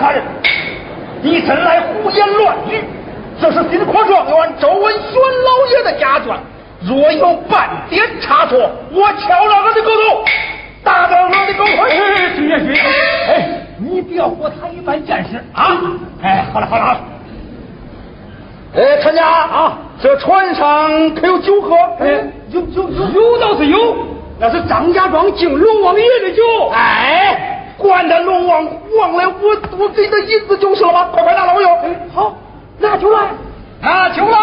哪个杀人？你真来胡言乱语！这是金科状元周文轩老爷的家眷，若有半点差错，我敲了他的狗头，打断他的狗腿！徐爷徐，哎，你不要和他一般见识啊！哎，好了好了好了。哎，陈家啊，这船上可有酒喝？哎，有有有有倒是有，那是张家庄敬龙王爷的酒。哎，管他龙王王来我我给他银子就是了吧？快快拿来我用。哎，好，拿酒来，拿酒来，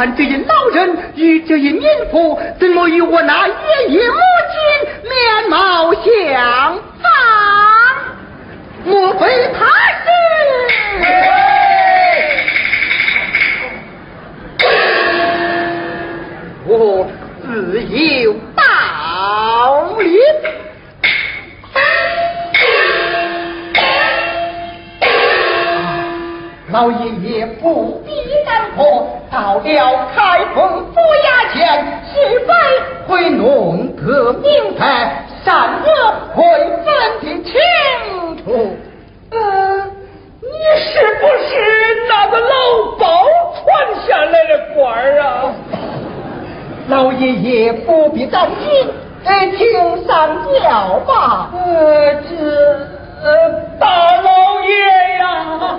看这一老人与这一民妇，怎么与我那爷爷母亲面貌相仿？莫非他是我自有道理？老爷爷不。到了开封府衙前，是非会弄个明白，三个会分的清楚。嗯，你是不是那个老包传下来的官儿啊？老爷爷不必担心，哎，请上轿吧。呃，这呃，大老爷呀、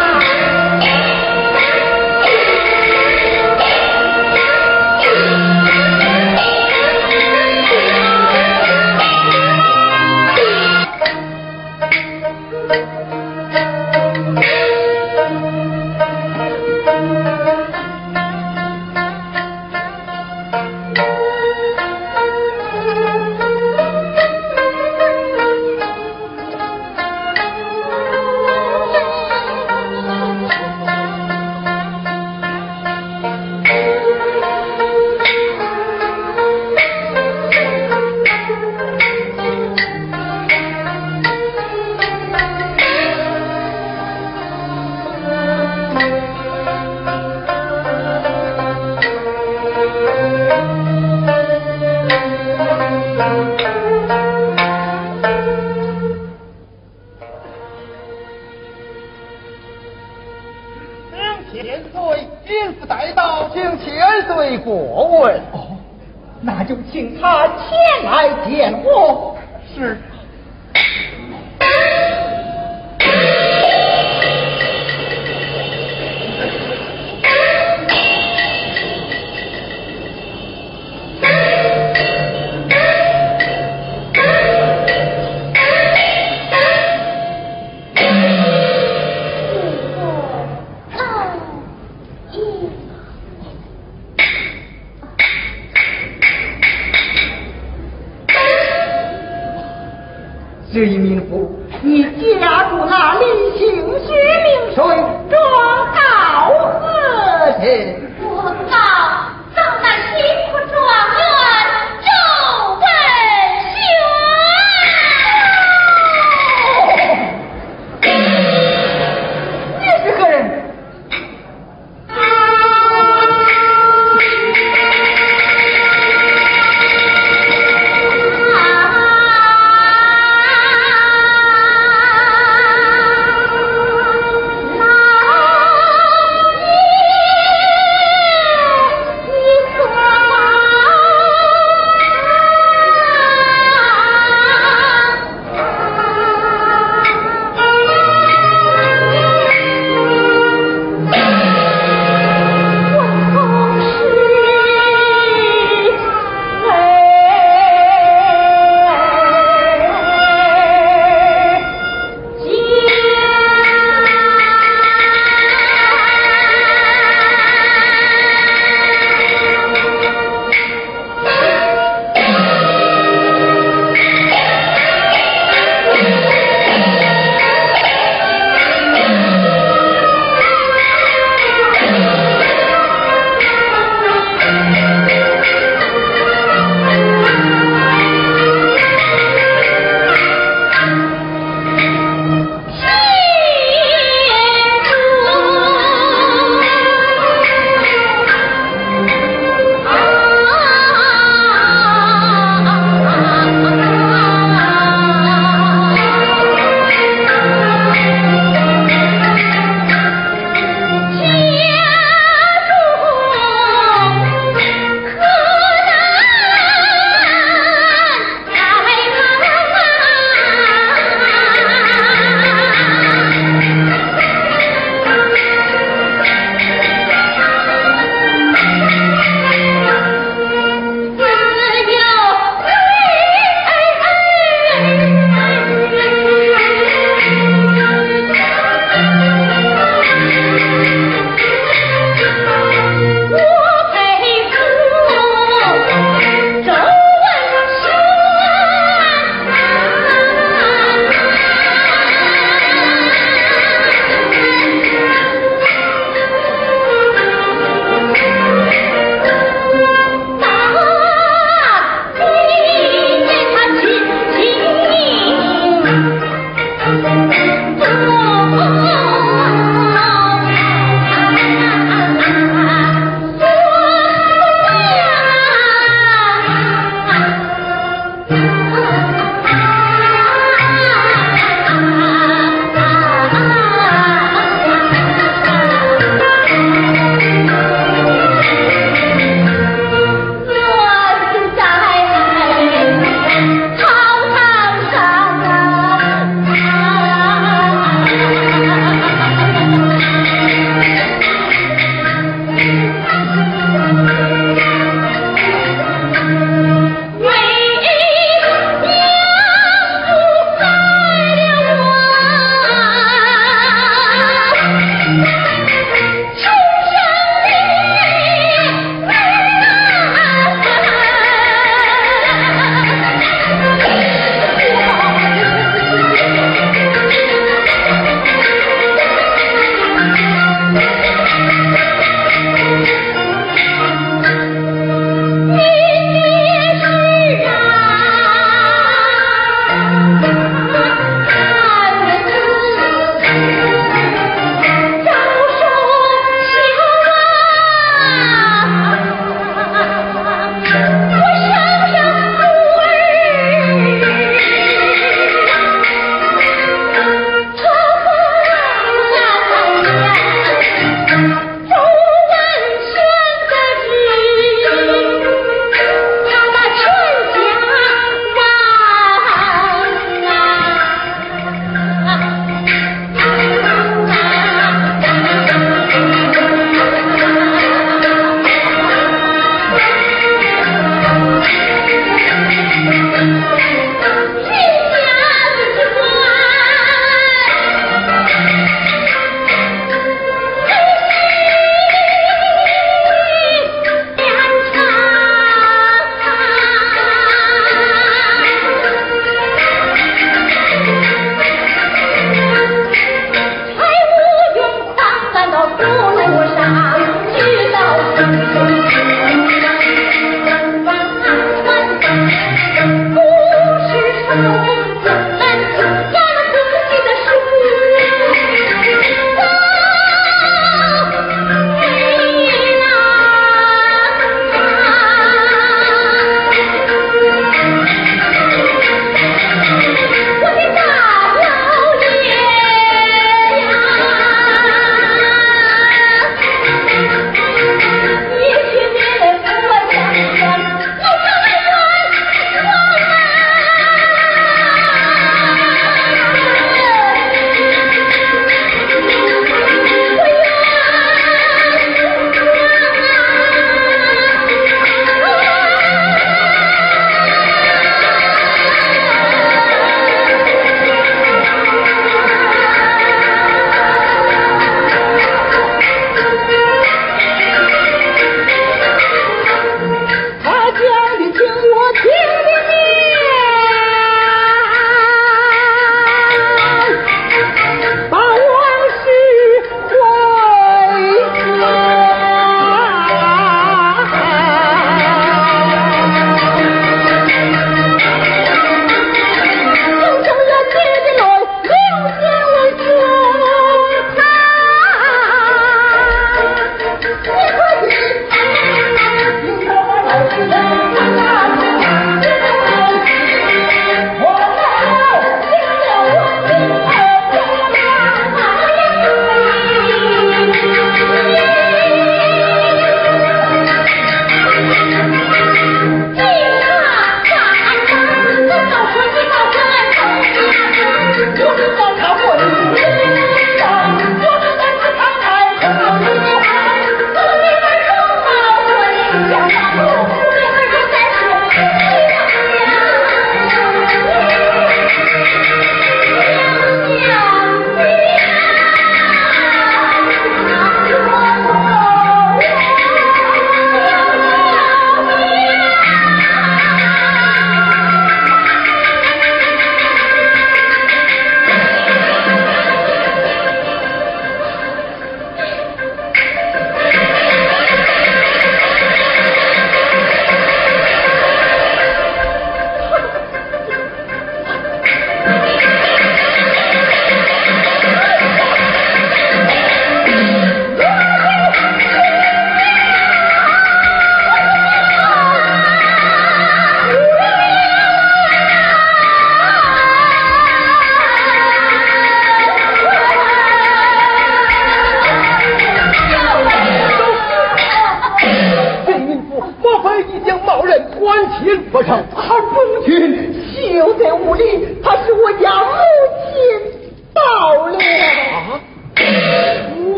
这一民妇，你家住哪里？姓薛名谁？状告何人？我告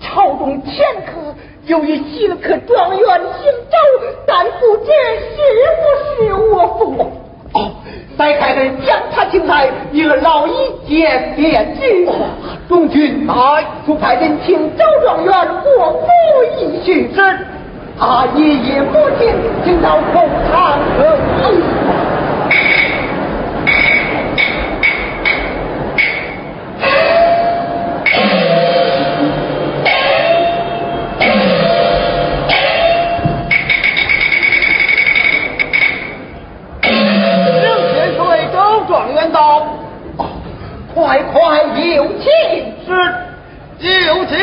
朝中前客有一新科状元姓周，但不知是不是我父。哦，再派人将他请来，一个老一见便知。中军，哎，就派人请周状元过府一叙之。阿，爷爷不见，今朝空叹何恨。快快有请，是，有请。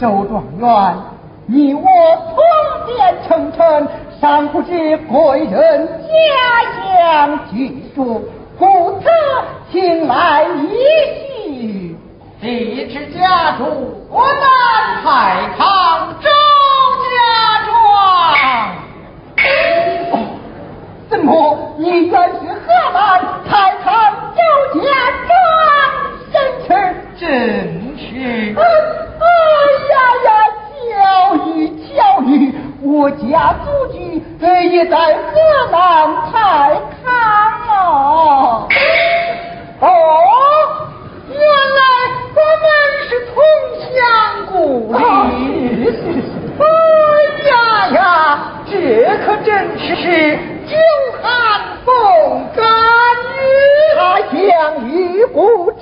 周状元，你我同见成陈，尚不知贵人家乡居住，故此请来一叙。不知家住河南太康周家庄，怎么你原是河南太康周家庄？生辰。我家祖居也在河南太康啊。哦，原来我们是同乡故里。哎呀呀，这可真是久旱逢甘雨。他乡遇故知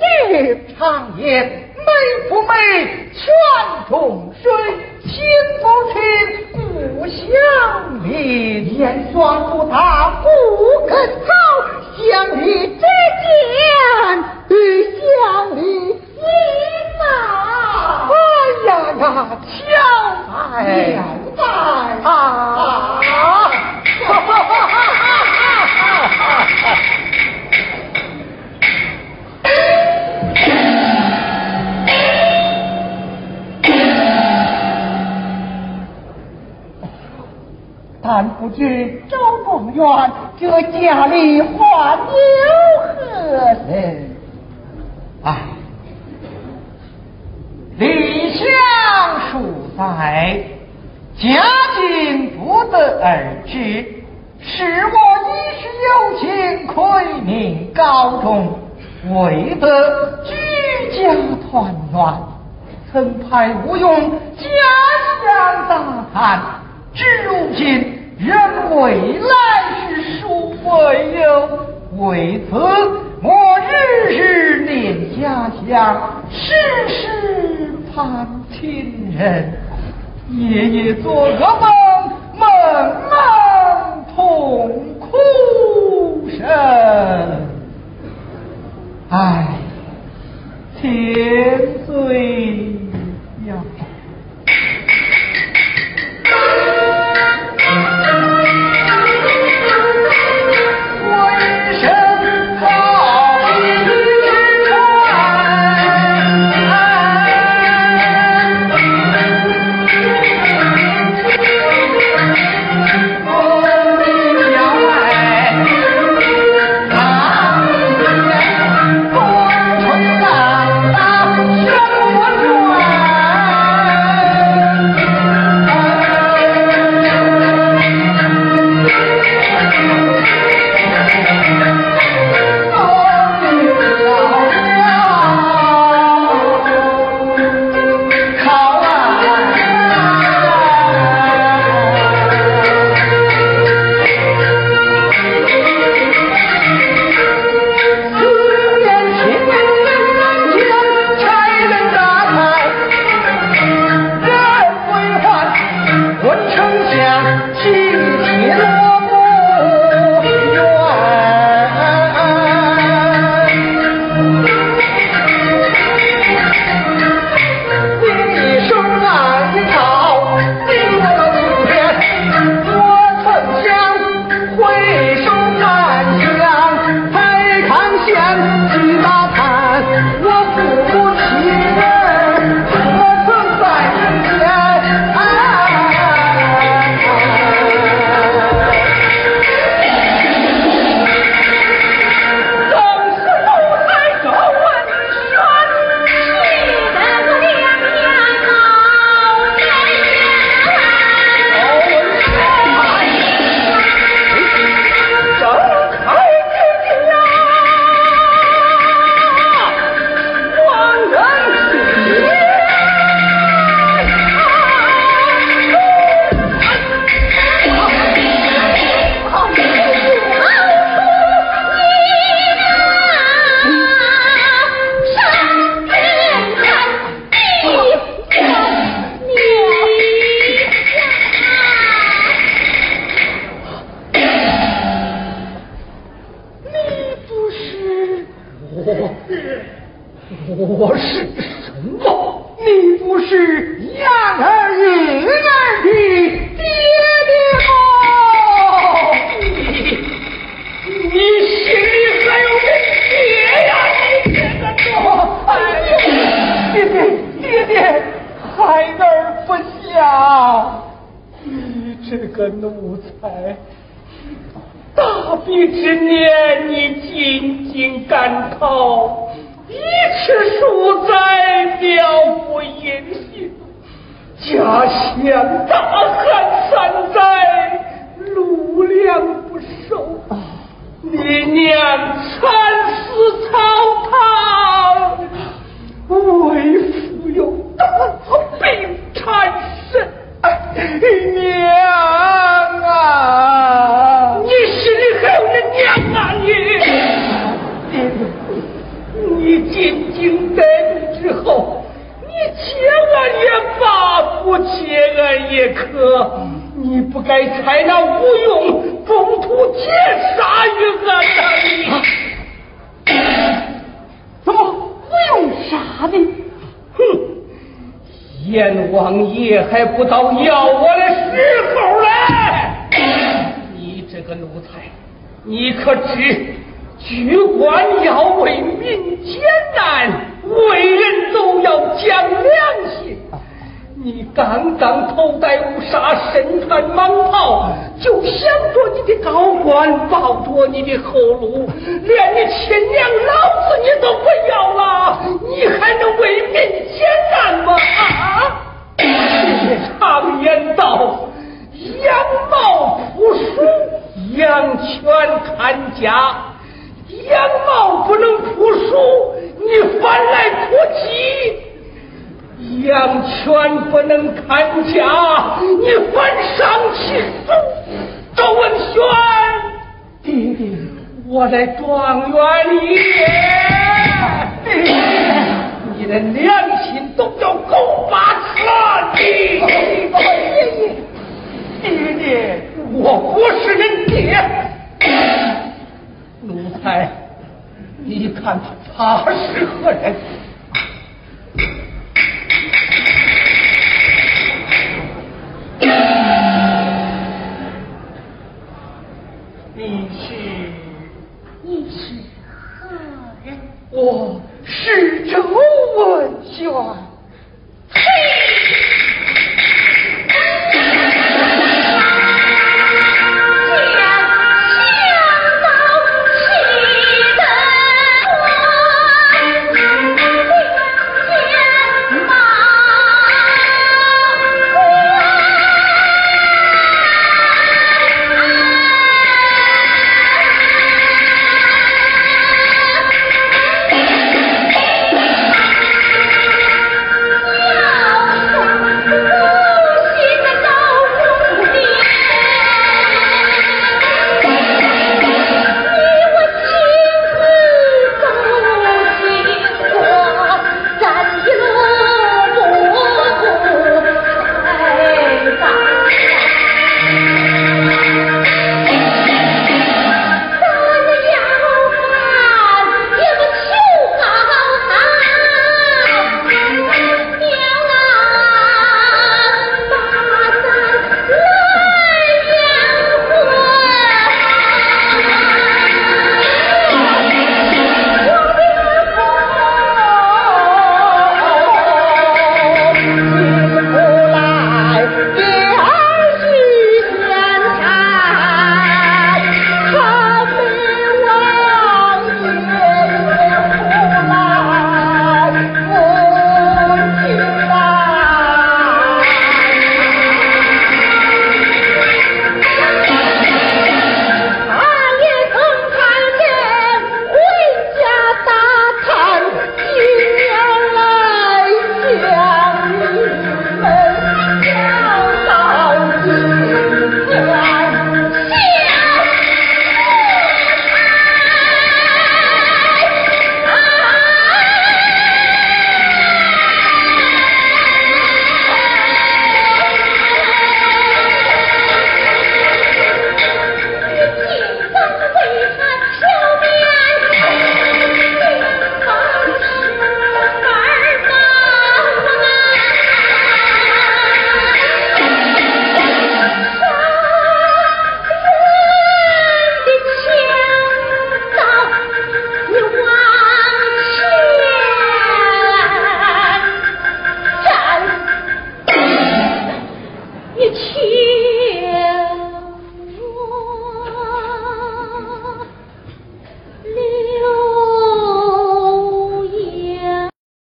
常言。美不美，泉中水；清不清，故乡邻。严霜不打不肯草，乡里之间与乡里心呐。哎呀呀，巧在，妙在啊！哈哈哈哈哈但不知周公元这家里患有何人？唉，理想数在，家境不得而知。是我一时有情，亏命高中，为得居家团圆，曾派吴用家乡大探，至如今。人未来世殊未有，为此我日日念家乡，时时盼亲人，夜夜做噩梦，梦梦痛哭声。唉，千岁呀！该采那吴用中途劫杀于俺呐！你怎么吴用杀的？哼！阎王爷还不到要我的时候嘞！你这个奴才，你可知居官要为民艰难，为人都要讲良心。你刚刚头戴乌纱，身穿蟒袍，就想着你的高官，抱着你的后路，连你亲娘老子你都不要了，你还能为民解难吗？啊！常言道，羊毛扑鼠，羊犬看家。羊毛不能扑鼠，你反来扑鸡。羊犬不能看家，你反上其手。周文轩，爹爹，我在庄园里，你的良心都叫狗把吃！爹爹爹爹，我不是你爹。奴才，你看他是何人？